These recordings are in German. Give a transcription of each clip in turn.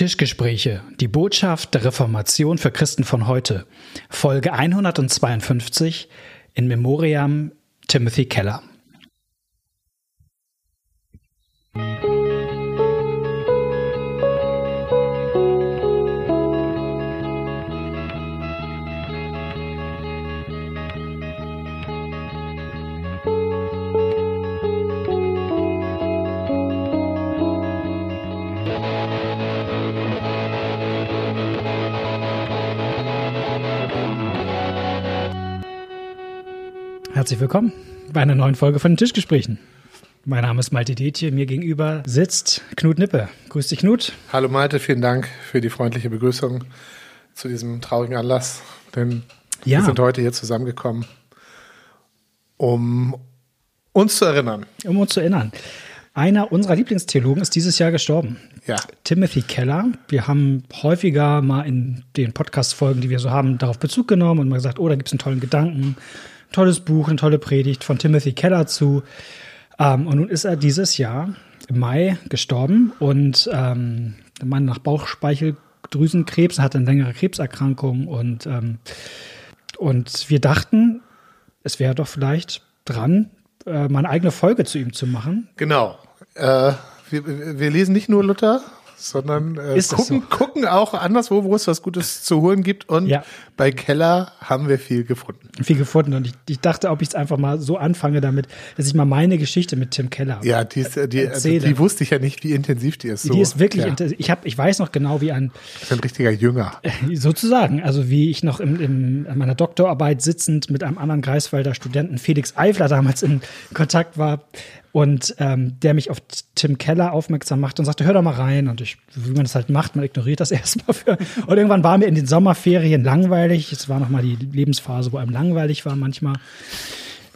Tischgespräche, die Botschaft der Reformation für Christen von heute, Folge 152 in Memoriam Timothy Keller. Herzlich willkommen bei einer neuen Folge von den Tischgesprächen. Mein Name ist Malte Detje, mir gegenüber sitzt Knut Nippe. Grüß dich, Knut. Hallo Malte, vielen Dank für die freundliche Begrüßung zu diesem traurigen Anlass. Denn ja. wir sind heute hier zusammengekommen, um uns zu erinnern. Um uns zu erinnern. Einer unserer Lieblingstheologen ist dieses Jahr gestorben. Ja. Timothy Keller. Wir haben häufiger mal in den Podcast-Folgen, die wir so haben, darauf Bezug genommen und mal gesagt, oh, da gibt es einen tollen Gedanken tolles Buch, eine tolle Predigt von Timothy Keller zu. Ähm, und nun ist er dieses Jahr im Mai gestorben und ähm, der Mann nach Bauchspeicheldrüsenkrebs, hatte eine längere Krebserkrankung und, ähm, und wir dachten, es wäre doch vielleicht dran, äh, eine eigene Folge zu ihm zu machen. Genau. Äh, wir, wir lesen nicht nur Luther, sondern äh, gucken, so? gucken auch anderswo, wo es was Gutes zu holen gibt. Und ja. bei Keller haben wir viel gefunden. Viel gefunden. Und ich, ich dachte, ob ich es einfach mal so anfange damit, dass ich mal meine Geschichte mit Tim Keller Ja, die, ist, die, also, die wusste ich ja nicht, wie intensiv die ist. So. Die ist wirklich ja. intensiv. Ich, hab, ich weiß noch genau, wie ein... Das ist ein richtiger Jünger. Sozusagen. Also wie ich noch im, im, in meiner Doktorarbeit sitzend mit einem anderen Greifswalder Studenten, Felix Eifler, damals in Kontakt war, und ähm, der mich auf Tim Keller aufmerksam macht und sagte, hör doch mal rein. Und ich, wie man das halt macht, man ignoriert das erstmal für. Und irgendwann war mir in den Sommerferien langweilig. Es war nochmal die Lebensphase, wo einem langweilig war manchmal.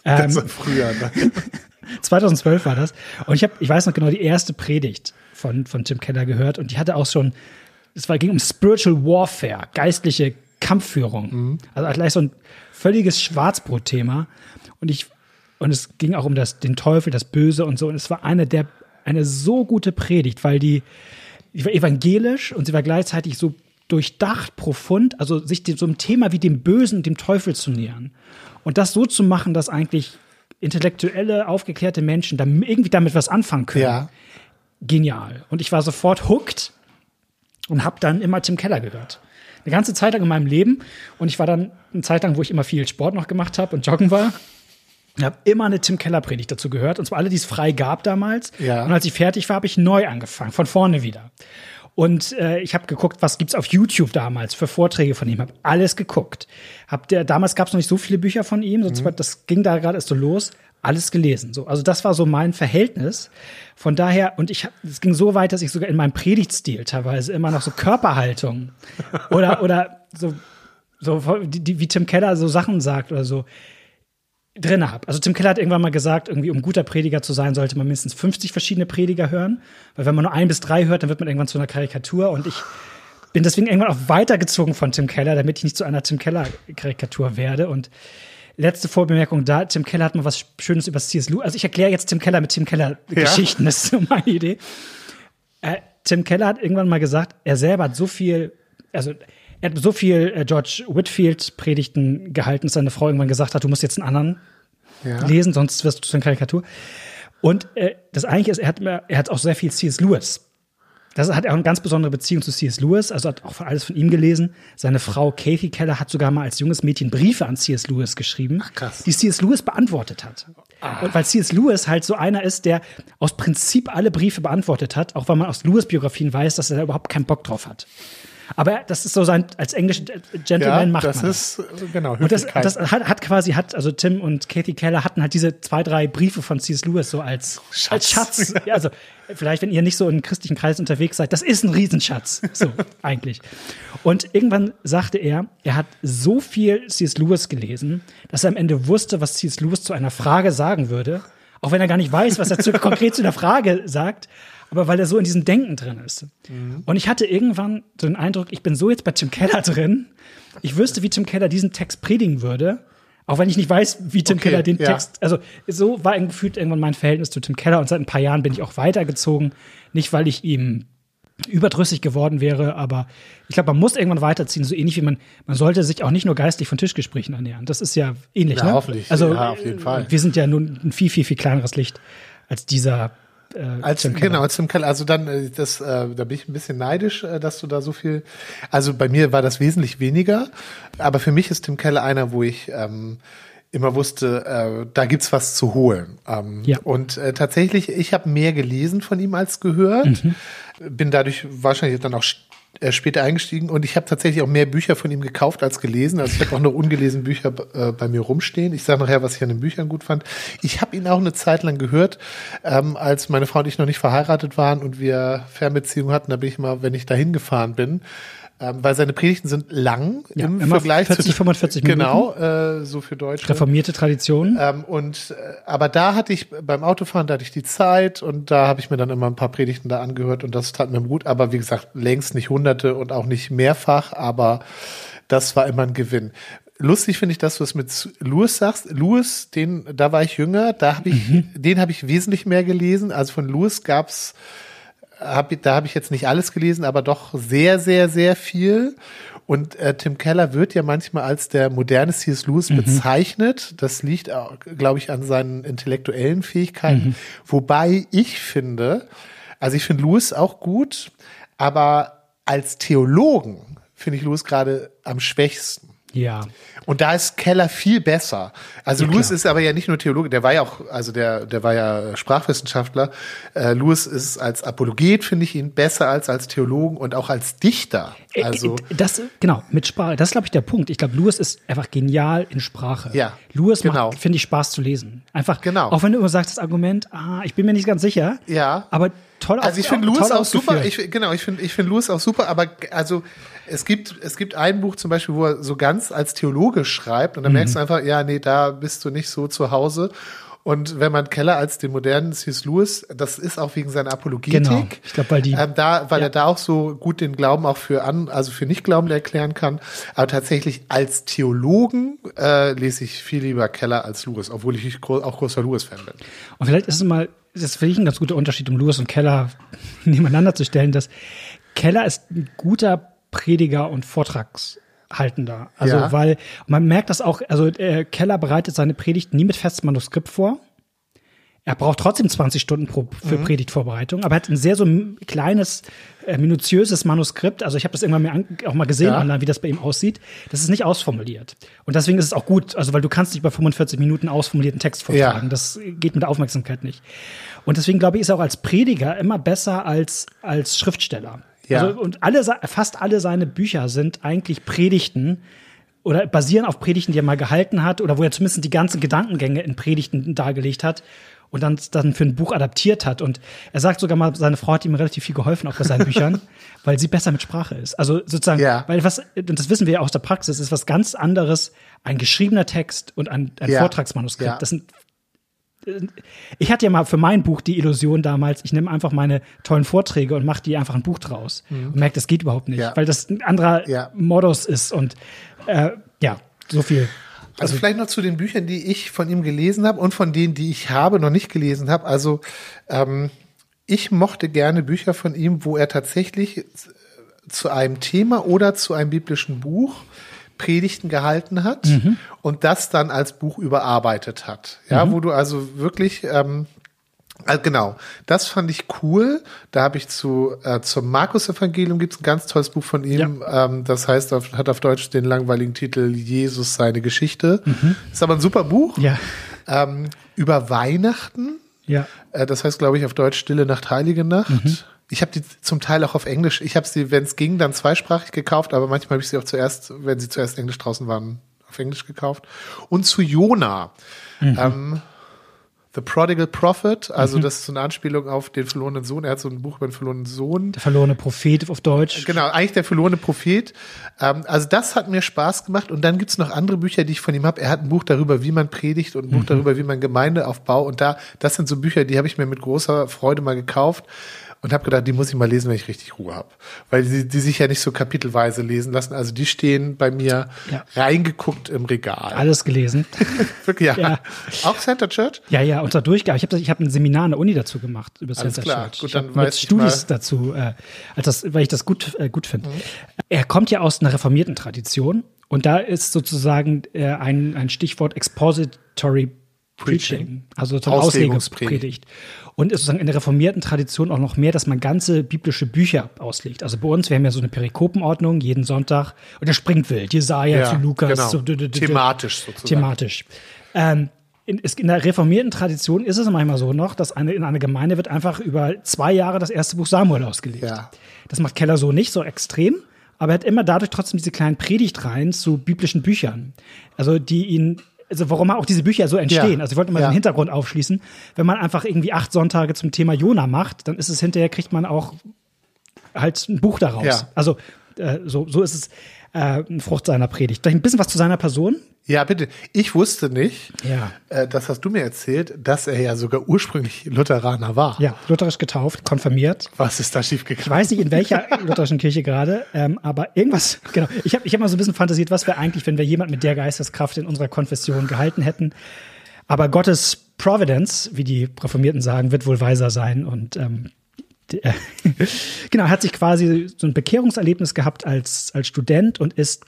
Ähm, das war früher, ne? 2012 war das. Und ich habe, ich weiß noch genau, die erste Predigt von, von Tim Keller gehört. Und die hatte auch schon, es war, ging um Spiritual Warfare, geistliche Kampfführung. Mhm. Also gleich so ein völliges Schwarzbrot-Thema. Und ich und es ging auch um das, den Teufel, das Böse und so. Und es war eine der, eine so gute Predigt, weil die, die war evangelisch und sie war gleichzeitig so durchdacht, profund, also sich dem, so einem Thema wie dem Bösen und dem Teufel zu nähern. Und das so zu machen, dass eigentlich intellektuelle, aufgeklärte Menschen da irgendwie damit was anfangen können. Ja. Genial. Und ich war sofort hooked und habe dann immer Tim Keller gehört. Eine ganze Zeit lang in meinem Leben. Und ich war dann eine Zeit lang, wo ich immer viel Sport noch gemacht habe und joggen war. Ich habe immer eine Tim Keller Predigt dazu gehört, und zwar alle, die es frei gab damals. Ja. Und als ich fertig war, habe ich neu angefangen, von vorne wieder. Und äh, ich habe geguckt, was gibt's auf YouTube damals für Vorträge von ihm. Habe alles geguckt. Hab der damals gab's noch nicht so viele Bücher von ihm, sonst mhm. das ging da gerade erst so los. Alles gelesen. So, also das war so mein Verhältnis. Von daher und ich, es ging so weit, dass ich sogar in meinem Predigtstil teilweise immer noch so Körperhaltung oder oder so so die, die, wie Tim Keller so Sachen sagt oder so drin habe. Also Tim Keller hat irgendwann mal gesagt, irgendwie um guter Prediger zu sein, sollte man mindestens 50 verschiedene Prediger hören, weil wenn man nur ein bis drei hört, dann wird man irgendwann zu einer Karikatur und ich bin deswegen irgendwann auch weitergezogen von Tim Keller, damit ich nicht zu einer Tim Keller Karikatur werde und letzte Vorbemerkung da, Tim Keller hat mal was Schönes über C.S. Lewis, also ich erkläre jetzt Tim Keller mit Tim Keller Geschichten, ja. das ist so meine Idee. Äh, Tim Keller hat irgendwann mal gesagt, er selber hat so viel, also er hat so viel äh, George Whitfield Predigten gehalten, dass seine Frau irgendwann gesagt hat, du musst jetzt einen anderen ja. lesen, sonst wirst du zu einer Karikatur. Und äh, das eigentlich ist, er hat, er hat auch sehr viel C.S. Lewis. Das hat auch eine ganz besondere Beziehung zu C.S. Lewis, also hat auch alles von ihm gelesen. Seine Frau Kathy Keller hat sogar mal als junges Mädchen Briefe an C.S. Lewis geschrieben, Ach, die C.S. Lewis beantwortet hat. Ah. Und weil C.S. Lewis halt so einer ist, der aus Prinzip alle Briefe beantwortet hat, auch weil man aus Lewis-Biografien weiß, dass er da überhaupt keinen Bock drauf hat. Aber das ist so sein, als englischer Gentleman ja, macht das man das. ist, genau, Und das, das hat, hat, quasi, hat, also Tim und Kathy Keller hatten halt diese zwei, drei Briefe von C.S. Lewis so als Schatz. Als Schatz. Ja, also, vielleicht, wenn ihr nicht so in christlichen Kreisen unterwegs seid, das ist ein Riesenschatz. So, eigentlich. Und irgendwann sagte er, er hat so viel C.S. Lewis gelesen, dass er am Ende wusste, was C.S. Lewis zu einer Frage sagen würde. Auch wenn er gar nicht weiß, was er zu, konkret zu der Frage sagt aber weil er so in diesem Denken drin ist. Mhm. Und ich hatte irgendwann so den Eindruck, ich bin so jetzt bei Tim Keller drin, ich wüsste, wie Tim Keller diesen Text predigen würde, auch wenn ich nicht weiß, wie Tim okay, Keller den ja. Text, also so war gefühlt irgendwann mein Verhältnis zu Tim Keller und seit ein paar Jahren bin ich auch weitergezogen, nicht weil ich ihm überdrüssig geworden wäre, aber ich glaube, man muss irgendwann weiterziehen, so ähnlich wie man, man sollte sich auch nicht nur geistig von Tischgesprächen ernähren. Das ist ja ähnlich, ja, ne? Hoffentlich. Also, ja, auf jeden Fall. Wir sind ja nun ein viel, viel, viel kleineres Licht als dieser äh, als Tim genau als Tim Keller. Also dann äh, das, äh, da bin ich ein bisschen neidisch, äh, dass du da so viel. Also bei mir war das wesentlich weniger, aber für mich ist Tim Keller einer, wo ich ähm, immer wusste, äh, da gibt's was zu holen. Ähm, ja. Und äh, tatsächlich, ich habe mehr gelesen von ihm als gehört. Mhm. Bin dadurch wahrscheinlich dann auch später eingestiegen und ich habe tatsächlich auch mehr Bücher von ihm gekauft als gelesen. Also ich habe auch noch ungelesen Bücher äh, bei mir rumstehen. Ich sage nachher, was ich an den Büchern gut fand. Ich habe ihn auch eine Zeit lang gehört, ähm, als meine Frau und ich noch nicht verheiratet waren und wir Fernbeziehungen hatten. Da bin ich mal, wenn ich dahin gefahren bin, ähm, weil seine Predigten sind lang ja, im Vergleich 40, zu 45 Minuten. Genau, äh, so für Deutsche. Reformierte Tradition. Ähm, und äh, aber da hatte ich beim Autofahren, da hatte ich die Zeit und da habe ich mir dann immer ein paar Predigten da angehört und das tat mir gut. Aber wie gesagt, längst nicht Hunderte und auch nicht mehrfach, aber das war immer ein Gewinn lustig finde ich, dass du es mit Louis sagst. Louis, den, da war ich jünger, da habe ich, mhm. den habe ich wesentlich mehr gelesen. Also von Louis gab's hab, da habe ich jetzt nicht alles gelesen, aber doch sehr, sehr, sehr viel. Und äh, Tim Keller wird ja manchmal als der moderne C.S. Lewis mhm. bezeichnet. Das liegt, glaube ich, an seinen intellektuellen Fähigkeiten. Mhm. Wobei ich finde, also ich finde Lewis auch gut, aber als Theologen finde ich Lewis gerade am schwächsten. Ja. Und da ist Keller viel besser. Also ja, Lewis ist aber ja nicht nur Theologe, der war ja auch, also der, der war ja Sprachwissenschaftler. Äh, Lewis ist als Apologet, finde ich ihn, besser als als Theologen und auch als Dichter. Äh, also das, genau, mit Sprache, das ist, glaube ich, der Punkt. Ich glaube, Lewis ist einfach genial in Sprache. Ja. Lewis genau. macht, finde ich, Spaß zu lesen. Einfach, genau. auch wenn du immer sagst, das Argument, ah, ich bin mir nicht ganz sicher. Ja. Aber toll Also ich finde Lewis auch super. Ich, genau, ich finde ich finde Lewis auch super, aber also es gibt, es gibt ein Buch zum Beispiel, wo er so ganz als Theologe schreibt und dann mhm. merkst du einfach, ja, nee, da bist du nicht so zu Hause. Und wenn man Keller als den modernen C.S. Lewis, das ist auch wegen seiner Apologetik. Genau. Ich glaube, weil die, ähm, da, weil ja. er da auch so gut den Glauben auch für an, also für Nichtglaubende erklären kann. Aber tatsächlich als Theologen äh, lese ich viel lieber Keller als Lewis, obwohl ich auch großer Lewis-Fan bin. Und vielleicht ist es mal, das ist für mich ein ganz guter Unterschied, um Lewis und Keller nebeneinander zu stellen, dass Keller ist ein guter Prediger und Vortragshaltender. Also, ja. weil man merkt das auch, also äh, Keller bereitet seine Predigt nie mit festem Manuskript vor. Er braucht trotzdem 20 Stunden pro, für mhm. Predigtvorbereitung, aber er hat ein sehr so kleines, äh, minutiöses Manuskript. Also ich habe das irgendwann mir an, auch mal gesehen ja. online, wie das bei ihm aussieht. Das ist nicht ausformuliert. Und deswegen ist es auch gut, also weil du kannst nicht bei 45 Minuten ausformulierten Text vortragen. Ja. Das geht mit der Aufmerksamkeit nicht. Und deswegen glaube ich, ist er auch als Prediger immer besser als als Schriftsteller. Ja. Also, und alle, fast alle seine Bücher sind eigentlich Predigten oder basieren auf Predigten, die er mal gehalten hat oder wo er zumindest die ganzen Gedankengänge in Predigten dargelegt hat und dann, dann für ein Buch adaptiert hat. Und er sagt sogar mal, seine Frau hat ihm relativ viel geholfen, auch bei seinen Büchern, weil sie besser mit Sprache ist. Also sozusagen, ja. weil was, und das wissen wir ja aus der Praxis, ist was ganz anderes, ein geschriebener Text und ein, ein ja. Vortragsmanuskript. Ja. Das sind ich hatte ja mal für mein Buch die Illusion damals, ich nehme einfach meine tollen Vorträge und mache die einfach ein Buch draus mhm. und merke, das geht überhaupt nicht, ja. weil das ein anderer ja. Modus ist und äh, ja, so viel. Also, also, vielleicht noch zu den Büchern, die ich von ihm gelesen habe und von denen, die ich habe, noch nicht gelesen habe. Also ähm, ich mochte gerne Bücher von ihm, wo er tatsächlich zu einem Thema oder zu einem biblischen Buch Predigten gehalten hat mhm. und das dann als Buch überarbeitet hat. Ja, mhm. wo du also wirklich ähm, äh, Genau, das fand ich cool. Da habe ich zu äh, zum Markus-Evangelium gibt es ein ganz tolles Buch von ihm. Ja. Ähm, das heißt, auf, hat auf Deutsch den langweiligen Titel Jesus seine Geschichte. Mhm. Ist aber ein super Buch. Ja. Ähm, über Weihnachten. Ja. Äh, das heißt, glaube ich, auf Deutsch Stille Nacht, Heilige Nacht. Mhm. Ich habe die zum Teil auch auf Englisch. Ich habe sie, wenn es ging, dann zweisprachig gekauft, aber manchmal habe ich sie auch zuerst, wenn sie zuerst Englisch draußen waren, auf Englisch gekauft. Und zu Jona. Mhm. Ähm, The Prodigal Prophet, also mhm. das ist so eine Anspielung auf den verlorenen Sohn. Er hat so ein Buch über den verlorenen Sohn. Der verlorene Prophet auf Deutsch. Genau, eigentlich der verlorene Prophet. Ähm, also das hat mir Spaß gemacht. Und dann gibt's noch andere Bücher, die ich von ihm habe. Er hat ein Buch darüber, wie man predigt und ein Buch mhm. darüber, wie man Gemeinde aufbaut. Und da, das sind so Bücher, die habe ich mir mit großer Freude mal gekauft und habe gedacht, die muss ich mal lesen, wenn ich richtig Ruhe habe. Weil die, die sich ja nicht so kapitelweise lesen lassen. Also die stehen bei mir Ja. reingeguckt im Regal. Alles gelesen. Wirklich, ja. Ja. Auch Center Church? Ja, ja, unter Durchgabe. Ich habe ich hab ein Seminar an der Uni dazu gemacht über Alles Center klar. Church. Gut, ich dann mit weiß ich Studis mal. dazu, äh, das, weil ich das gut, äh, gut Mhm. finde. Er kommt ja aus einer reformierten Tradition und da ist sozusagen äh, ein, ein Stichwort Expository Preaching, Preaching. also Auslegungspredigt. Auslegungspredigt. Und ist sozusagen in der reformierten Tradition auch noch mehr, dass man ganze biblische Bücher auslegt. Also bei uns, wir haben ja so eine Perikopenordnung jeden Sonntag und der springt wild. Jesaja zu Lukas. genau. So, dü- dü- dü- Thematisch sozusagen. thematisch. Ähm, in, in der reformierten Tradition ist es manchmal so noch, dass eine, in einer Gemeinde wird einfach über zwei Jahre das erste Buch Samuel ausgelegt. Ja. Das macht Keller so nicht so extrem, aber er hat immer dadurch trotzdem diese kleinen Predigtreihen zu biblischen Büchern. Also die ihn, also warum auch diese Bücher so entstehen. Ja. Also ich wollte mal Ja. den Hintergrund aufschließen. Wenn man einfach irgendwie acht Sonntage zum Thema Jona macht, dann ist es hinterher, kriegt man auch halt ein Buch daraus. Ja. Also äh, so, so ist es äh, Frucht seiner Predigt. Vielleicht ein bisschen was zu seiner Person. Ja, bitte. Ich wusste nicht, Ja. äh, das hast du mir erzählt, dass er ja sogar ursprünglich Lutheraner war. Ja, lutherisch getauft, konfirmiert. Was ist da Ich schiefgegangen? weiß nicht, in welcher lutherischen Kirche gerade, ähm, aber irgendwas, genau. Ich habe ich hab mal so ein bisschen fantasiert, was wäre eigentlich, wenn wir jemand mit der Geisteskraft in unserer Konfession gehalten hätten. Aber Gottes Providence, wie die Reformierten sagen, wird wohl weiser sein. Und ähm, die, äh, genau, hat sich quasi so ein Bekehrungserlebnis gehabt als, als Student und ist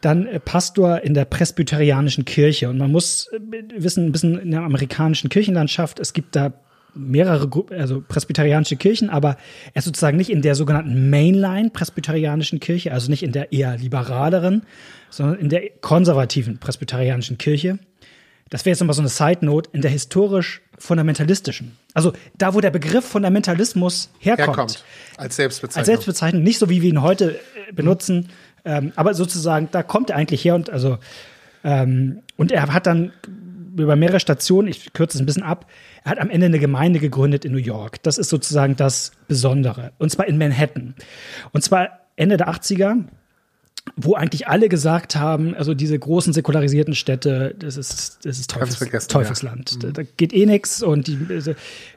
dann äh, Pastor in der presbyterianischen Kirche. Und man muss äh, wissen, ein bisschen in der amerikanischen Kirchenlandschaft, es gibt da mehrere also presbyterianische Kirchen, aber er ist sozusagen nicht in der sogenannten Mainline presbyterianischen Kirche, also nicht in der eher liberaleren, sondern in der konservativen presbyterianischen Kirche. Das wäre jetzt nochmal so eine Side Note in der historisch fundamentalistischen. Also da, wo der Begriff Fundamentalismus herkommt Herkommt. Als Selbstbezeichnung. als Selbstbezeichnung, nicht so wie wir ihn heute äh, benutzen, ähm, aber sozusagen, da kommt er eigentlich her und also ähm, und er hat dann über mehrere Stationen, ich kürze es ein bisschen ab, er hat am Ende eine Gemeinde gegründet in New York. Das ist sozusagen das Besondere. Und zwar in Manhattan. Und zwar Ende der 80er, wo eigentlich alle gesagt haben, also diese großen säkularisierten Städte, das ist, das ist Teufels, Teufelsland. Da, da geht eh nix und die, also,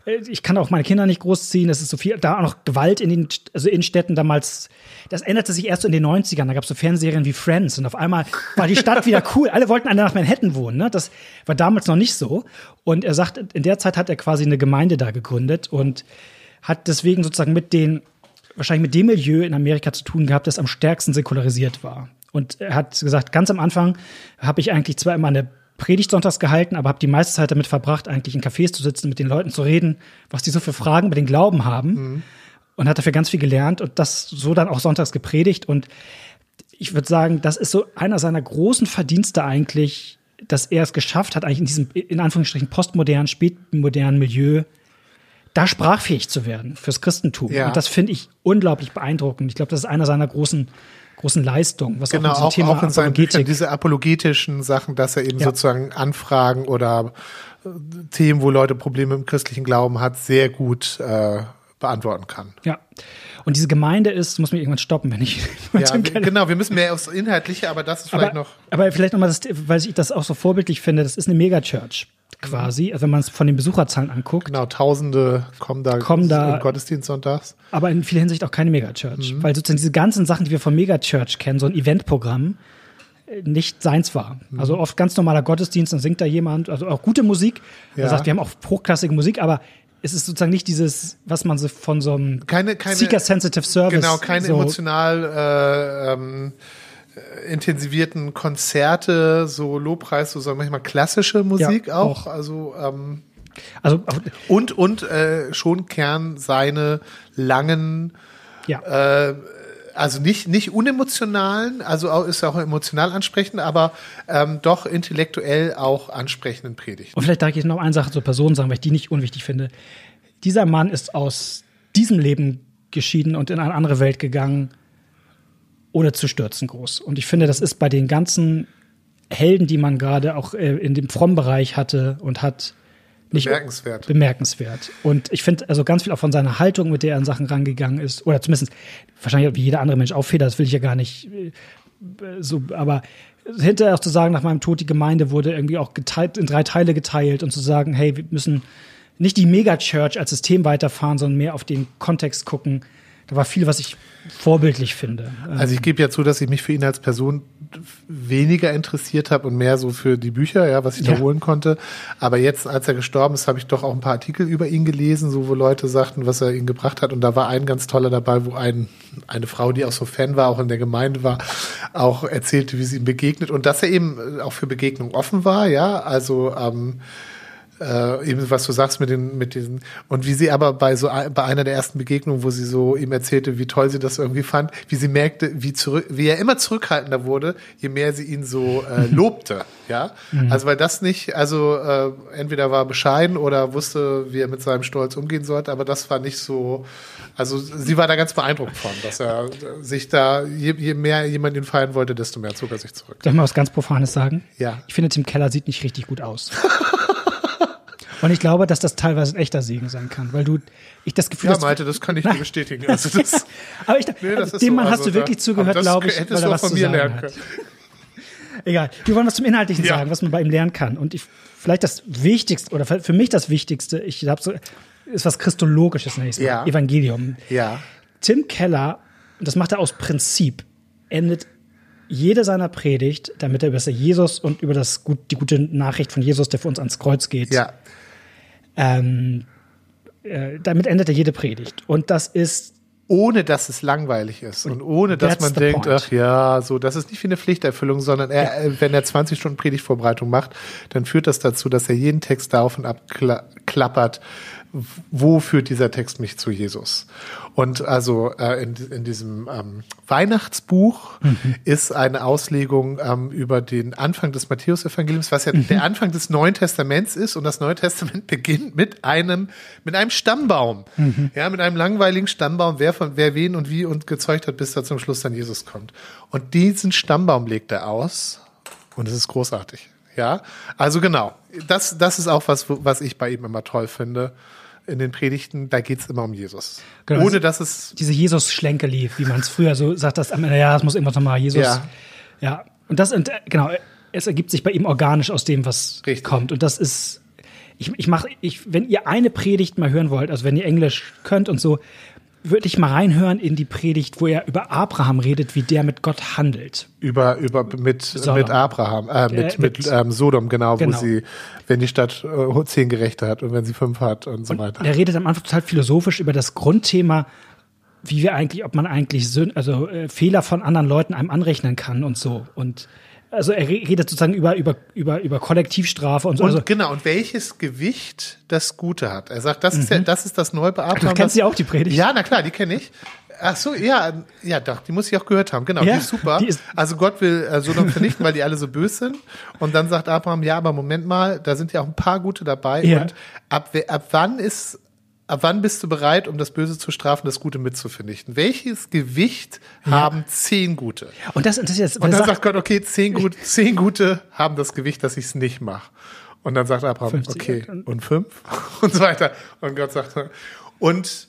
äh, ich kann auch meine Kinder nicht großziehen, das ist so viel, da auch noch Gewalt in den, also in Städten damals, das änderte sich erst in den 90ern, da gab es so Fernsehserien wie Friends und auf einmal war die Stadt wieder cool, alle wollten alle nach Manhattan wohnen, ne? das war damals noch nicht so. Und er sagt, in der Zeit hat er quasi eine Gemeinde da gegründet und hat deswegen sozusagen mit den wahrscheinlich mit dem Milieu in Amerika zu tun gehabt, das am stärksten säkularisiert war. Und er hat gesagt, ganz am Anfang habe ich eigentlich zwar immer eine Predigt sonntags gehalten, aber habe die meiste Zeit damit verbracht, eigentlich in Cafés zu sitzen, mit den Leuten zu reden, was die so für Fragen über den Glauben haben. Und hat dafür ganz viel gelernt und das so dann auch sonntags gepredigt. Und ich würde sagen, das ist so einer seiner großen Verdienste eigentlich, dass er es geschafft hat, eigentlich in diesem, in Anführungsstrichen, postmodernen, spätmodernen Milieu da sprachfähig zu werden fürs Christentum. Ja. Und das finde ich unglaublich beeindruckend. Ich glaube, das ist einer seiner großen, großen Leistungen, was Genau, auch Thema auch in seinen Büchern, diese apologetischen Sachen, dass er eben Ja. sozusagen Anfragen oder äh, Themen, wo Leute Probleme im christlichen Glauben hat, sehr gut äh, beantworten kann. Ja. Und diese Gemeinde ist, muss mich irgendwann stoppen, wenn ich Ja, wir, genau, wir müssen mehr aufs Inhaltliche, aber das ist vielleicht aber, noch. aber vielleicht nochmal, das, weil ich das auch so vorbildlich finde, das ist eine Megachurch quasi, also wenn man es von den Besucherzahlen anguckt, Genau, Tausende kommen da, Kommen da- im Gottesdienst sonntags. aber in vieler Hinsicht auch keine Megachurch, Mhm. weil sozusagen diese ganzen Sachen, die wir von Megachurch kennen, so ein Eventprogramm, äh, nicht seins war. Mhm. Also oft ganz normaler Gottesdienst, dann singt da jemand, also auch gute Musik. Er Ja. sagt, wir haben auch hochklassige Musik, aber es ist sozusagen nicht dieses, was man so von so einem Keine, keine, Seeker-Sensitive Service. genau, keine so, emotional äh, ähm, äh, intensivierten Konzerte, so Lobpreis, so sondern manchmal klassische Musik Ja, auch. auch. Also ähm, Also, und und äh, schon Kern seine langen ja. äh, also nicht, nicht unemotionalen, also auch, ist auch emotional ansprechend, aber ähm, doch intellektuell auch ansprechenden Predigten. Und vielleicht darf ich noch eine Sache zur Person sagen, weil ich die nicht unwichtig finde. Dieser Mann ist aus diesem Leben geschieden und in eine andere Welt gegangen, ohne zu stürzen groß. Und ich finde, das ist bei den ganzen Helden, die man gerade auch äh, in dem frommen Bereich hatte und hat, nicht Bemerkenswert. bemerkenswert. Und ich finde also ganz viel auch von seiner Haltung, mit der er an Sachen rangegangen ist, oder zumindest wahrscheinlich wie jeder andere Mensch auch Fehler, das will ich ja gar nicht äh, so, aber hinterher auch zu sagen, nach meinem Tod, die Gemeinde wurde irgendwie auch geteilt, in drei Teile geteilt und zu sagen, hey, wir müssen nicht die Megachurch als System weiterfahren, sondern mehr auf den Kontext gucken. Da war viel, was ich vorbildlich finde. Also ich gebe ja zu, dass ich mich für ihn als Person weniger interessiert habe und mehr so für die Bücher, ja, was ich Ja. da holen konnte. Aber jetzt, als er gestorben ist, habe ich doch auch ein paar Artikel über ihn gelesen, so wo Leute sagten, was er ihnen gebracht hat. Und da war ein ganz toller dabei, wo ein, eine Frau, die auch so Fan war, auch in der Gemeinde war, auch erzählte, wie sie ihm begegnet und dass er eben auch für Begegnung offen war, ja. Also ähm, äh, eben was du sagst mit den mit diesen und wie sie aber bei so bei einer der ersten Begegnungen, wo sie so ihm erzählte, wie toll sie das irgendwie fand, wie sie merkte, wie zurück, wie er immer zurückhaltender wurde, je mehr sie ihn so äh, lobte, ja. Also weil das nicht, also äh, entweder war bescheiden oder wusste, wie er mit seinem Stolz umgehen sollte, aber das war nicht so. Also sie war da ganz beeindruckt von, dass er äh, sich da je, je mehr jemand ihn feiern wollte, desto mehr zog er sich zurück. Darf ich mal was ganz Profanes sagen? Ja. Ich finde, Tim Keller sieht nicht richtig gut aus. Und ich glaube, dass das teilweise ein echter Segen sein kann, weil du, ich das Gefühl Ja, Malte, das kann ich dir bestätigen. Also das, aber ich, Nee, das also dem so, Mann hast also du wirklich da- zugehört, glaube ich, weil du er was von zu mir sagen lernen hat. Egal. Wir wollen was zum Inhaltlichen Ja. sagen, was man bei ihm lernen kann. Und ich, vielleicht das Wichtigste, oder für mich das Wichtigste, ich habe so, ist was Christologisches nächstes Mal. Ja. Evangelium. Ja. Tim Keller, und das macht er aus Prinzip, endet jede seiner Predigt, damit er über das Jesus und über das gut, die gute Nachricht von Jesus, der für uns ans Kreuz geht, Ja. Ähm, äh, damit endet er jede Predigt. Und das ist Ohne dass es langweilig ist und ohne dass man denkt, point. ach ja, so, das ist nicht wie eine Pflichterfüllung, sondern er, äh, wenn er 20 Stunden Predigtvorbereitung macht, dann führt das dazu, dass er jeden Text darauf und ab kla klappert, wo führt dieser Text mich zu Jesus? Und also äh, in, in diesem ähm, Weihnachtsbuch ist eine Auslegung ähm, über den Anfang des Matthäusevangeliums, was ja der Anfang des Neuen Testaments ist. Und das Neue Testament beginnt mit einem mit einem Stammbaum, ja, mit einem langweiligen Stammbaum, wer von wer wen und wie und gezeugt hat, bis da zum Schluss dann Jesus kommt. Und diesen Stammbaum legt er aus und es ist großartig. Ja, also genau. Das, das ist auch was, was ich bei ihm immer toll finde. In den Predigten, da geht's immer um Jesus. Genau. Ohne dass es diese Jesus-Schlenke-Lied, wie man es früher so sagt, dass am Ende, ja, es muss irgendwas nochmal Jesus. Ja. Ja. Und das, und, genau, es ergibt sich bei ihm organisch aus dem, was Richtig. kommt. Und das ist, ich, ich mache, ich, wenn ihr eine Predigt mal hören wollt, also wenn ihr Englisch könnt und so, würde ich mal reinhören in die Predigt, wo er über Abraham redet, wie der mit Gott handelt. über über mit Sodom. mit Abraham, äh, mit Äh, mit, mit- ähm, Sodom genau, Genau. wo sie, wenn die Stadt äh, zehn Gerechte hat und wenn sie fünf hat und so weiter. Er redet am Anfang total philosophisch über das Grundthema, wie wir eigentlich, ob man eigentlich Sün also äh, Fehler von anderen Leuten einem anrechnen kann und so. Und also er re- redet sozusagen über über über über Kollektivstrafe und so. Und also, genau, und welches Gewicht das Gute hat. Er sagt, das ist ja, das ist das. Mhm. Du kennst sie auch, die Predigt? Ja, na klar, die kenne ich. Ach so, ja, ja, doch, die muss ich auch gehört haben. Genau, Ja, die ist super. die ist- also Gott will äh, Sodom vernichten, weil die alle so böse sind. Und dann sagt Abraham, ja, aber Moment mal, da sind ja auch ein paar gute dabei. Ja. Und ab, ab wann ist, ab wann bist du bereit, um das Böse zu strafen, das Gute mitzuvernichten? Welches Gewicht haben zehn Gute? und das interessiert jetzt, Und dann sagt, sagt Gott, okay, zehn, gut, zehn Gute haben das Gewicht, dass ich es nicht mache. Und dann sagt Abraham, 50. okay, und fünf und so weiter. Und Gott sagt, und,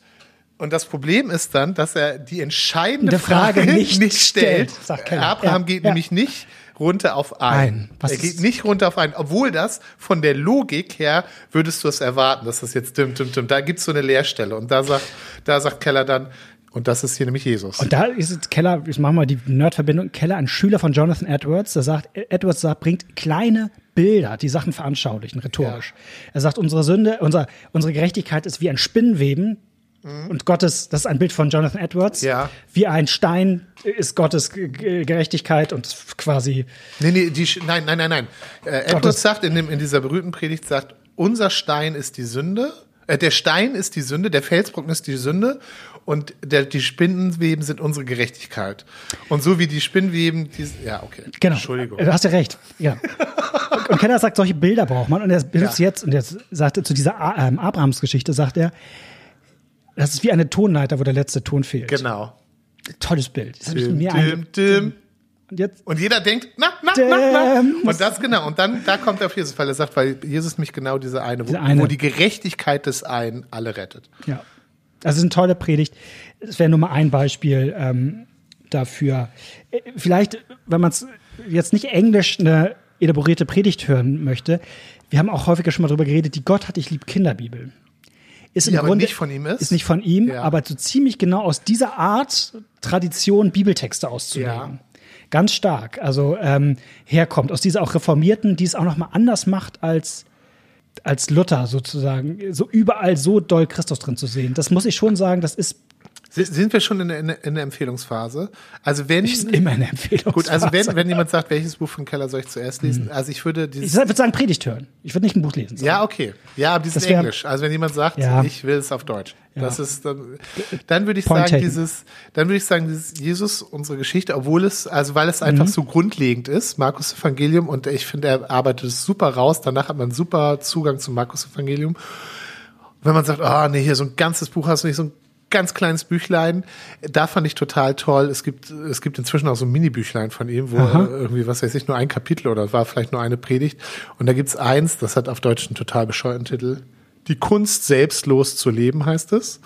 und das Problem ist dann, dass er die entscheidende Frage Frage, nicht nicht, stellt. stellt. Abraham Ja, geht ja. nämlich nicht runter auf ein. Ein. Was er geht nicht runter auf ein, obwohl das von der Logik her würdest du es erwarten, dass das jetzt dim, dim, dim. Da gibt's so eine Leerstelle. Und da sagt, da sagt Keller dann, und das ist hier nämlich Jesus. und da ist Keller, jetzt machen wir die Nerdverbindung, Keller, ein Schüler von Jonathan Edwards, der sagt, Edwards sagt, bringt kleine Bilder, die Sachen veranschaulichen, rhetorisch. Er sagt, unsere Sünde, unser, unsere Gerechtigkeit ist wie ein Spinnenweben. Und Gottes, das ist ein Bild von Jonathan Edwards. Mhm. Ja. Wie ein Stein ist Gottes Gerechtigkeit und quasi Nee, nee, die, nein, nein, nein, nein. Äh, Edwards sagt in, dem, in dieser berühmten Predigt, sagt, unser Stein ist die Sünde, äh, der Stein ist die Sünde, der Felsbrocken ist die Sünde und der, die Spinnenweben sind unsere Gerechtigkeit. Und so wie die Spinnenweben, die, ja, okay. Genau. Entschuldigung. Du hast ja recht. Ja. Und Keller sagt, solche Bilder braucht man. Und er benutzt Ja. jetzt, und jetzt sagt er zu dieser ähm, Abrahams-Geschichte, sagt er, das ist wie eine Tonleiter, wo der letzte Ton fehlt. Genau. Tolles Bild. Das habe ich Dim, mir dim. Und jetzt, Und jeder denkt, na, na, na, na. Und das genau. Und dann, da kommt er auf Jesus, weil er sagt, weil Jesus mich genau diese eine, wo, Diese eine. wo die Gerechtigkeit des einen alle rettet. ja. Es ist eine tolle Predigt. Das wäre nur mal ein Beispiel ähm, dafür. Äh, Vielleicht, wenn man es jetzt nicht Englisch eine elaborierte Predigt hören möchte, wir haben auch häufiger schon mal drüber geredet, die Gott hat ich lieb Kinderbibel. Ist Die im Grunde nicht von ihm ist? Ist nicht von ihm, Ja. aber so ziemlich genau aus dieser Art Tradition Bibeltexte auszulegen. Ja. Ganz stark. Also ähm, herkommt aus dieser auch Reformierten, die es auch noch mal anders macht als als Luther sozusagen, so überall so doll Christus drin zu sehen. Das muss ich schon sagen, das ist, Sind wir schon in der, in der- in der Empfehlungsphase? Also wenn ist immer eine Empfehlung. gut, also wenn, wenn jemand sagt, welches Buch von Keller soll ich zuerst lesen? Also ich würde ich dieses würde sagen Predigt hören. Ich würde nicht ein Buch lesen. sagen. Ja, okay. Ja, aber dieses wär- Englisch. Also wenn jemand sagt, Ja. ich will es auf Deutsch. Ja. Das ist dann, dann würde ich Point sagen, taken. dieses, dann würde ich sagen, dieses Jesus, unsere Geschichte, obwohl es, also weil es einfach Mhm. so grundlegend ist, Markus Evangelium, und ich finde, er arbeitet es super raus. Danach hat man super Zugang zum Markus Evangelium. Wenn man sagt, ah, nee, hier so ein ganzes Buch hast du nicht, so ein ganz kleines Büchlein, da fand ich total toll. Es gibt, es gibt inzwischen auch so ein Mini-Büchlein von ihm, wo Aha. er irgendwie, was weiß ich, nur ein Kapitel oder war vielleicht nur eine Predigt. Und da gibt's eins, das hat auf Deutsch einen total bescheuerten Titel. Die Kunst, selbstlos zu leben, heißt es.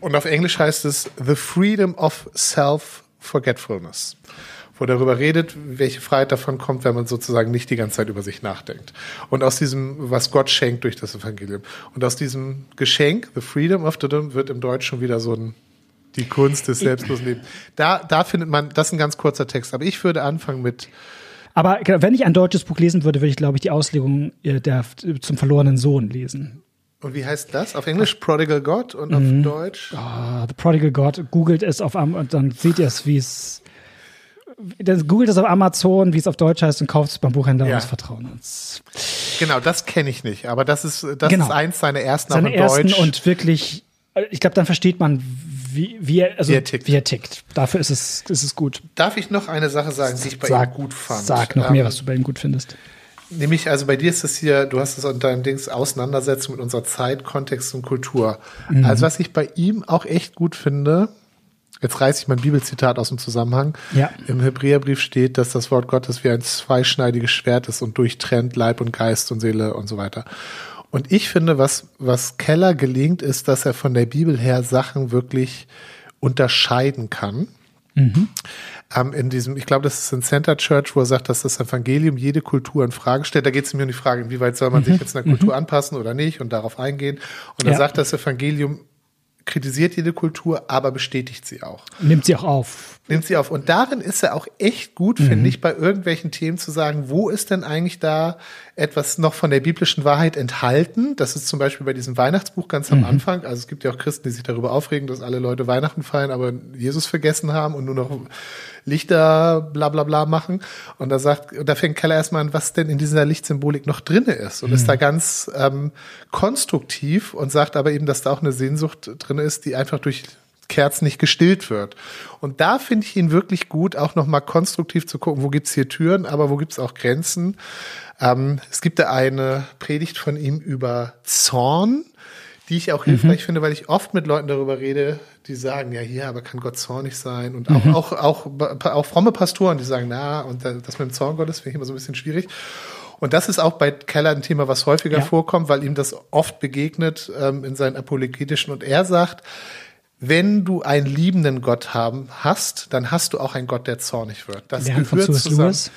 Und auf Englisch heißt es The Freedom of Self-Forgetfulness. Wo darüber redet, welche Freiheit davon kommt, wenn man sozusagen nicht die ganze Zeit über sich nachdenkt. Und aus diesem, was Gott schenkt durch das Evangelium. Und aus diesem Geschenk, The Freedom of Dudum, wird im Deutsch schon wieder so ein, die Kunst des selbstlosen Lebens. Da, da findet man, das ist ein ganz kurzer Text. Aber ich würde anfangen mit, Aber genau, wenn ich ein deutsches Buch lesen würde, würde ich, glaube ich, die Auslegung äh, der, zum verlorenen Sohn lesen. und wie heißt das? Auf Englisch Prodigal God und auf Deutsch? Ah, The Prodigal God, googelt es auf und dann seht ihr es, wie es. Dann googelt es auf Amazon, wie es auf Deutsch heißt, und kauft es beim Buchhändler Ja. eures Vertrauens. Genau, das kenne ich nicht. Aber das ist, das Genau. ist eins seiner ersten Seine ersten Deutsch. und wirklich, äh, ich glaube, dann versteht man, wie, wie, er, also, Wie er tickt. Wie er tickt. Dafür ist es, ist es gut. Darf ich noch eine Sache sagen, die ich bei Sag, ihm gut fand? sag noch Ähm, mehr, was du bei ihm gut findest. Nämlich, also bei dir ist es hier, du hast es unter deinem Dings Auseinandersetzung mit unserer Zeit, Kontext und Kultur. Mhm. Also was ich bei ihm auch echt gut finde, jetzt reiße ich mein Bibelzitat aus dem Zusammenhang. Ja. Im Hebräerbrief steht, dass das Wort Gottes wie ein zweischneidiges Schwert ist und durchtrennt Leib und Geist und Seele und so weiter. Und ich finde, was, was Keller gelingt, ist, dass er von der Bibel her Sachen wirklich unterscheiden kann. Ähm, in diesem, ich glaube, das ist in Center Church, wo er sagt, dass das Evangelium jede Kultur in Frage stellt. Da geht es mir um die Frage, inwieweit soll man sich jetzt einer Kultur anpassen oder nicht und darauf eingehen. Und er Ja. sagt, das Evangelium kritisiert jede Kultur, aber bestätigt sie auch. Nimmt sie auch auf. Nimmt sie auf. Und darin ist er auch echt gut, finde ich, bei irgendwelchen Themen zu sagen, wo ist denn eigentlich da etwas noch von der biblischen Wahrheit enthalten? Das ist zum Beispiel bei diesem Weihnachtsbuch ganz am Anfang. Also es gibt ja auch Christen, die sich darüber aufregen, dass alle Leute Weihnachten feiern, aber Jesus vergessen haben und nur noch Lichter bla bla bla machen. Und da sagt, da fängt Keller erstmal an, was denn in dieser Lichtsymbolik noch drinne ist. Und ist da ganz ähm, konstruktiv und sagt aber eben, dass da auch eine Sehnsucht drinne ist, die einfach durch Kerzen nicht gestillt wird. Und da finde ich ihn wirklich gut, auch nochmal konstruktiv zu gucken, wo gibt's hier Türen, aber wo gibt's auch Grenzen. Ähm, es gibt da eine Predigt von ihm über Zorn, die ich auch hilfreich finde, weil ich oft mit Leuten darüber rede, die sagen, ja, hier, aber kann Gott zornig sein? Und auch, auch, auch, auch fromme Pastoren, die sagen, na, und das mit dem Zorn Gottes finde ich immer so ein bisschen schwierig. Und das ist auch bei Keller ein Thema, was häufiger Ja. vorkommt, weil ihm das oft begegnet ähm, in seinen apologetischen. Und er sagt, wenn du einen liebenden Gott haben hast, dann hast du auch einen Gott, der zornig wird. Das Gelernt von gehört C.S. zusammen. Lewis.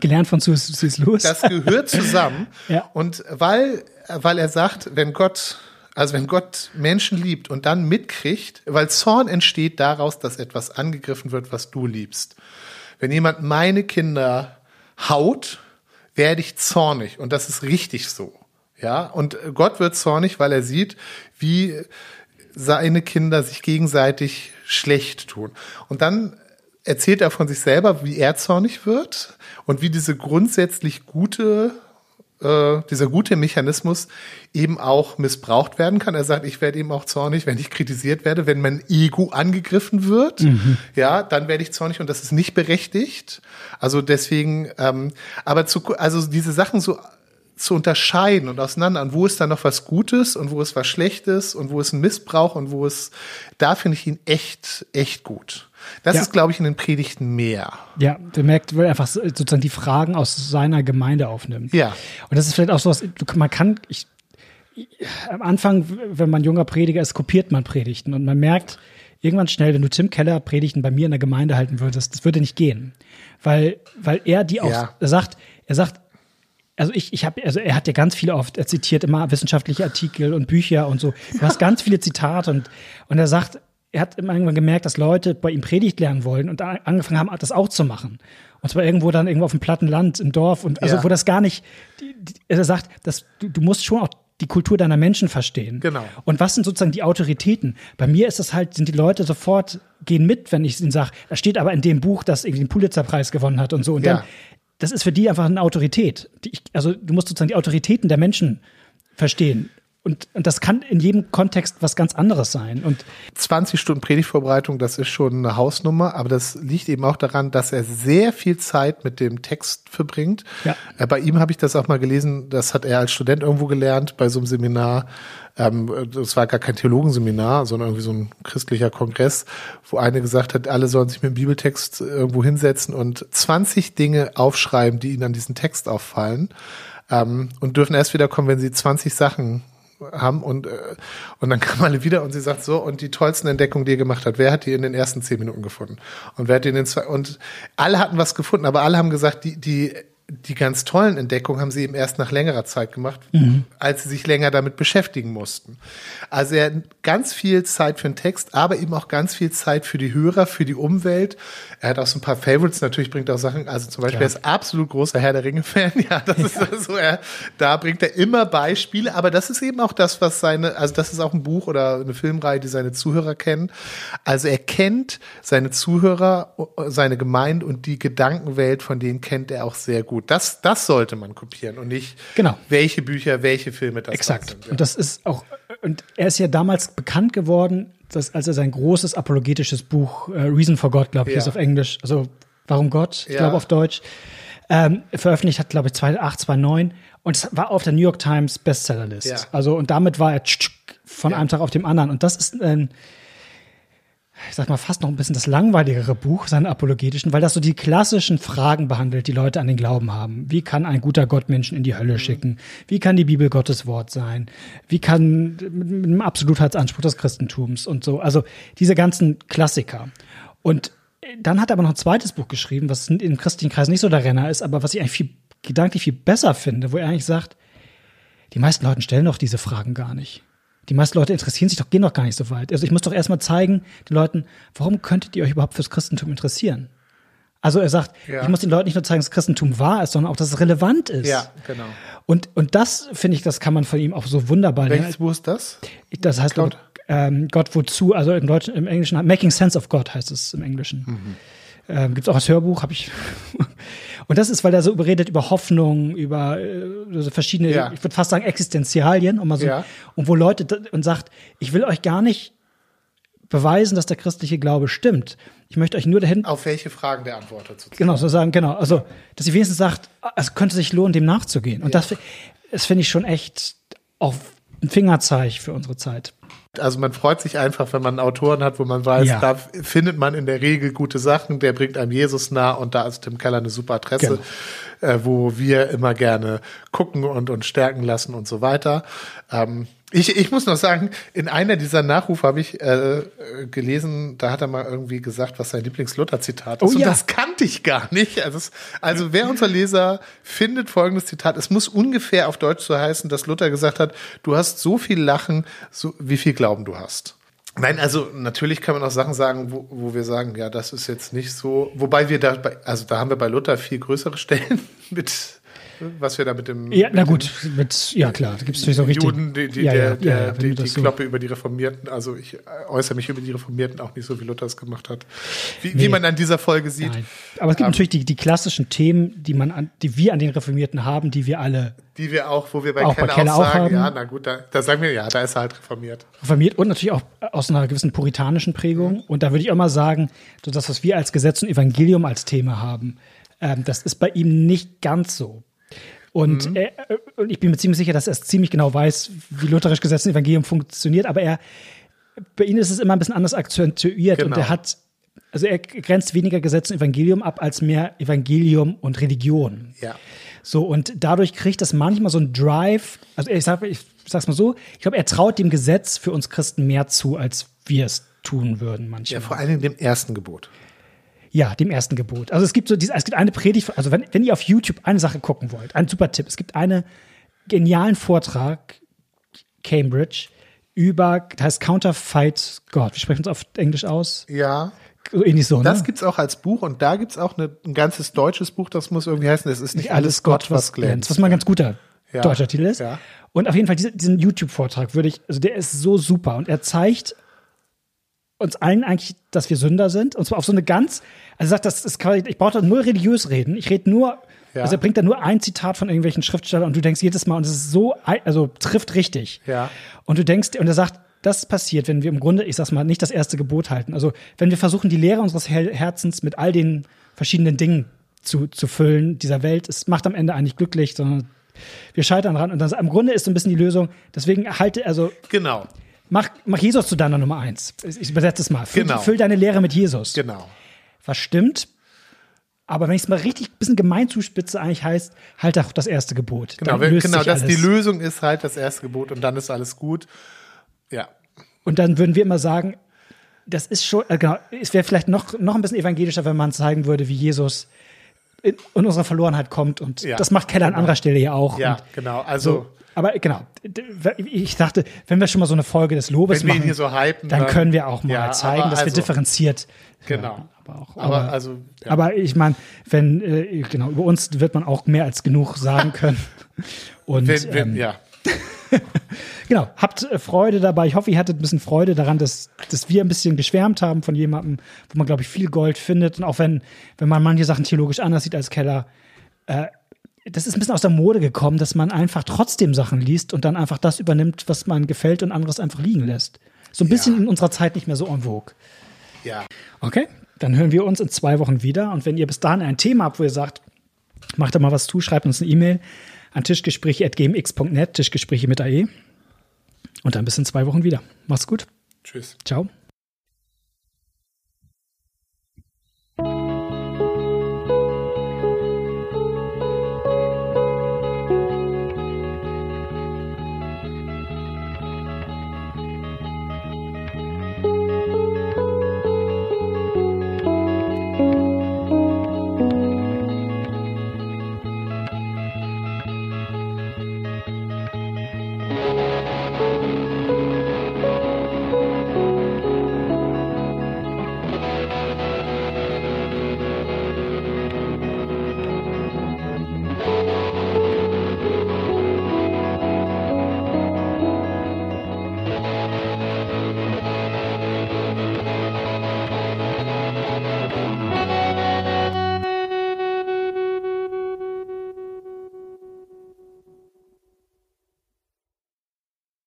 Gelernt von C.S. Lewis. Das gehört zusammen. Ja. Und weil, weil er sagt, wenn Gott, also wenn Gott Menschen liebt und dann mitkriegt, weil Zorn entsteht daraus, dass etwas angegriffen wird, was du liebst. Wenn jemand meine Kinder haut, werde ich zornig. Und das ist richtig so. Ja, und Gott wird zornig, weil er sieht, wie seine Kinder sich gegenseitig schlecht tun. Und dann erzählt er von sich selber, wie er zornig wird und wie diese grundsätzlich gute, äh, dieser gute Mechanismus eben auch missbraucht werden kann. Er sagt, ich werde eben auch zornig, wenn ich kritisiert werde, wenn mein Ego angegriffen wird. Ja, dann werde ich zornig und das ist nicht berechtigt. Also deswegen, ähm, aber zu, also diese Sachen so zu unterscheiden und auseinander, und wo ist da noch was Gutes und wo ist was Schlechtes und wo ist ein Missbrauch und wo ist, da finde ich ihn echt, echt gut. Das Ja. ist, glaube ich, in den Predigten mehr. Ja, der merkt, weil er einfach sozusagen die Fragen aus seiner Gemeinde aufnimmt. Ja. Und das ist vielleicht auch so was, man kann, ich, am Anfang, wenn man junger Prediger ist, kopiert man Predigten und man merkt irgendwann schnell, wenn du Tim Keller Predigten bei mir in der Gemeinde halten würdest, das würde nicht gehen. Weil, weil er die auch Ja. sagt, er sagt, also ich, ich habe, also er hat ja ganz viele oft, er zitiert immer wissenschaftliche Artikel und Bücher und so. Du hast ganz viele Zitate und, und er sagt, er hat immer irgendwann gemerkt, dass Leute bei ihm Predigt lernen wollen und angefangen haben, das auch zu machen. Und zwar irgendwo dann irgendwo auf dem platten Land im Dorf und also Ja. wo das gar nicht, die, die, er sagt, dass du, du musst schon auch die Kultur deiner Menschen verstehen. Genau. Und was sind sozusagen die Autoritäten? Bei mir ist das halt, sind die Leute sofort, gehen mit, wenn ich ihnen sage, da steht aber in dem Buch, das irgendwie den Pulitzerpreis gewonnen hat und so. Und Ja. dann, das ist für die einfach eine Autorität. Die also du musst sozusagen die Autoritäten der Menschen verstehen. Und, und das kann in jedem Kontext was ganz anderes sein. Und 20 Stunden Predigtvorbereitung, das ist schon eine Hausnummer, aber das liegt eben auch daran, dass er sehr viel Zeit mit dem Text verbringt. Ja. Äh, Bei ihm habe ich das auch mal gelesen, das hat er als Student irgendwo gelernt bei so einem Seminar. Ähm, Das war gar kein Theologenseminar, sondern irgendwie so ein christlicher Kongress, wo eine gesagt hat, alle sollen sich mit dem Bibeltext irgendwo hinsetzen und 20 Dinge aufschreiben, die ihnen an diesen Text auffallen. Ähm, und dürfen erst wieder kommen, wenn sie 20 Sachen haben und, äh, und dann kam alle wieder und sie sagt so, und die tollsten Entdeckungen, die ihr gemacht habt, wer hat die in den ersten zehn Minuten gefunden? Und wer hat die in den zwei, und alle hatten was gefunden, aber alle haben gesagt, die, die, die ganz tollen Entdeckungen haben sie eben erst nach längerer Zeit gemacht, als sie sich länger damit beschäftigen mussten. Also er hat ganz viel Zeit für den Text, aber eben auch ganz viel Zeit für die Hörer, für die Umwelt. Er hat auch so ein paar Favorites, natürlich bringt er auch Sachen, also zum Beispiel, Klar. er ist absolut großer Herr der Ringe-Fan, ja, das ist so, er, da bringt er immer Beispiele, aber das ist eben auch das, was seine, also das ist auch ein Buch oder eine Filmreihe, die seine Zuhörer kennen. Also er kennt seine Zuhörer, seine Gemeinde und die Gedankenwelt, von denen kennt er auch sehr gut. Das, das sollte man kopieren und nicht, Genau. welche Bücher, welche Filme das Exakt. sind. Und das ist auch, und er ist ja damals bekannt geworden, dass, als er sein großes apologetisches Buch äh, Reason for God, glaube ich, Ja. ist auf Englisch, also Warum Gott, ich Ja. glaube auf Deutsch, ähm, veröffentlicht hat, glaube ich, 2008, 2009 und es war auf der New York Times Bestsellerlist. Ja. Also und damit war er von Ja. einem Tag auf dem anderen und das ist ein ich sag mal, fast noch ein bisschen das langweiligere Buch, seine apologetischen, weil das so die klassischen Fragen behandelt, die Leute an den Glauben haben. Wie kann ein guter Gott Menschen in die Hölle schicken? Wie kann die Bibel Gottes Wort sein? Wie kann mit, mit einem Absolutheitsanspruch des Christentums und so? Also diese ganzen Klassiker. Und dann hat er aber noch ein zweites Buch geschrieben, was im christlichen Kreis nicht so der Renner ist, aber was ich eigentlich viel, gedanklich viel besser finde, wo er eigentlich sagt, die meisten Leute stellen doch diese Fragen gar nicht. Die meisten Leute interessieren sich doch, gehen doch gar nicht so weit. Also ich muss doch erstmal zeigen den Leuten, warum könntet ihr euch überhaupt fürs Christentum interessieren? Also er sagt, Ja. ich muss den Leuten nicht nur zeigen, dass das Christentum wahr ist, sondern auch, dass es relevant ist. Ja, genau. Und, und das, finde ich, das kann man von ihm auch so wunderbar Welches Buch ist das? Das heißt, Gott? ähm, Gott wozu, also im Deutschen, im Englischen, Making Sense of God heißt es im Englischen. Mhm. Ähm, Gibt es auch als Hörbuch, habe ich. Und das ist, weil er so überredet über Hoffnung, über äh, so verschiedene, Ja. ich würde fast sagen, Existenzialien, und mal so, Ja. und wo Leute und sagt, ich will euch gar nicht beweisen, dass der christliche Glaube stimmt. Ich möchte euch nur dahin Auf welche Fragen der antwortet sozusagen. Genau, so sagen, genau. Also, dass sie wenigstens sagt, es könnte sich lohnen, dem nachzugehen. Und das, das finde ich schon echt auch ein Fingerzeig für unsere Zeit. Also man freut sich einfach, wenn man Autoren hat, wo man weiß, Ja. da findet man in der Regel gute Sachen, der bringt einem Jesus nah und da ist Tim Keller eine super Adresse, äh, wo wir immer gerne gucken und uns stärken lassen und so weiter. Ähm, ich, ich muss noch sagen, in einer dieser Nachrufe habe ich äh, gelesen, da hat er mal irgendwie gesagt, was sein Lieblings-Luther-Zitat ist. Oh und ja. das kannte ich gar nicht. Also, es, also wer unser Leser findet folgendes Zitat, es muss ungefähr auf Deutsch so heißen, dass Luther gesagt hat, du hast so viel Lachen, so, wie viel Glauben du hast. Nein, also natürlich kann man auch Sachen sagen, wo, wo wir sagen, ja, das ist jetzt nicht so, wobei wir da, bei, also da haben wir bei Luther viel größere Stellen mit, was wir da mit dem Ja, mit na gut, mit, ja klar, da gibt es natürlich so richtig. Juden, die, die, ja, der, ja, der, ja, die, die so- Kloppe über die Reformierten, also ich äh, äußere mich über die Reformierten auch nicht so, wie Luther es gemacht hat. Wie, wie Nee. man an dieser Folge sieht. Nein. Aber es gibt Ähm, natürlich die, die klassischen Themen, die man an, die wir an den Reformierten haben, die wir alle Die wir auch, wo wir bei Auch bei Keller auch, Keller auch sagen, haben. ja, na gut, da, da sagen wir, ja, da ist er halt reformiert. reformiert und natürlich auch aus einer gewissen puritanischen Prägung. Und da würde ich auch mal sagen, so das, was wir als Gesetz und Evangelium als Thema haben, ähm, das ist bei ihm nicht ganz so. Und, Mhm. er, äh, und ich bin mir ziemlich sicher, dass er es ziemlich genau weiß, wie lutherisch Gesetz und Evangelium funktioniert, aber er, bei ihm ist es immer ein bisschen anders akzentuiert und Genau. er hat, also er grenzt weniger Gesetz und Evangelium ab als mehr Evangelium und Religion. Ja. So, und dadurch kriegt das manchmal so ein Drive. Also ich, sag, ich sag's mal so, ich glaube, er traut dem Gesetz für uns Christen mehr zu, als wir es tun würden manchmal. Ja, vor allen Dingen dem ersten Gebot. Ja, dem ersten Gebot. Also es gibt so diese, es gibt eine Predigt, also wenn, wenn ihr auf YouTube eine Sache gucken wollt, ein super Tipp. Es gibt einen genialen Vortrag, Cambridge, über, das heißt Counterfeit God. Wie sprechen wir es auf Englisch aus? Ja. Ähnlich so, ne? Das gibt's auch als Buch und da gibt's auch eine, ein ganzes deutsches Buch, das muss irgendwie heißen, es ist nicht alles Gott, was glänzt. Was mal ein ganz guter Ja. deutscher Titel ist. Ja. Und auf jeden Fall diese, diesen YouTube-Vortrag würde ich, also der ist so super und er zeigt uns allen eigentlich, dass wir Sünder sind. Und zwar auf so eine ganz, also er sagt, das ist quasi, ich brauche da nur religiös reden. Ich rede nur, Ja. also er bringt da nur ein Zitat von irgendwelchen Schriftstellern und du denkst jedes Mal, und es ist so, also trifft richtig. Ja. Und du denkst, und er sagt, das passiert, wenn wir im Grunde, ich sag's mal, nicht das erste Gebot halten. Also wenn wir versuchen, die Lehre unseres Her Herzens mit all den verschiedenen Dingen zu, zu füllen dieser Welt, es macht am Ende eigentlich glücklich, sondern wir scheitern dran. Und das, im Grunde ist so ein bisschen die Lösung. Deswegen halte, also Genau, mach, mach Jesus zu deiner Nummer eins. Ich übersetze es mal. Füll, Genau. füll deine Lehre mit Jesus. genau. Was stimmt. Aber wenn ich es mal richtig ein bisschen gemein zuspitze, eigentlich heißt, halt auch das erste Gebot. Genau, wenn, genau das, die alles. Lösung ist halt das erste Gebot und dann ist alles gut. Ja, Und dann würden wir immer sagen, das ist schon, äh, genau, es wäre vielleicht noch, noch ein bisschen evangelischer, wenn man zeigen würde, wie Jesus in, in unsere Verlorenheit kommt. Und Ja, das macht Keller an anderer Stelle ja auch. ja, genau. Also, so, aber genau, ich dachte, wenn wir schon mal so eine Folge des Lobes Wenn wir machen, so hypen, dann dann- können wir auch mal Ja, zeigen, dass wir also- differenziert. Genau. hören. Aber, auch, aber, aber, also, ja. aber ich meine, wenn, äh, genau, über uns wird man auch mehr als genug sagen können. Und wenn, wenn, ähm, ja, Genau, habt äh, Freude dabei. Ich hoffe, ihr hattet ein bisschen Freude daran, dass, dass wir ein bisschen geschwärmt haben von jemandem, wo man, glaube ich, viel Gold findet. Und auch wenn, wenn man manche Sachen theologisch anders sieht als Keller, äh, das ist ein bisschen aus der Mode gekommen, dass man einfach trotzdem Sachen liest und dann einfach das übernimmt, was man gefällt und anderes einfach liegen lässt. So ein bisschen Ja. in unserer Zeit nicht mehr so en vogue. ja. Okay, dann hören wir uns in zwei Wochen wieder. Und wenn ihr bis dahin ein Thema habt, wo ihr sagt, macht da mal was zu, schreibt uns eine E-Mail an tischgespräche.gmx.net, Tischgespräche mit AE. Und dann bis in zwei Wochen wieder. Macht's gut. Tschüss. Ciao.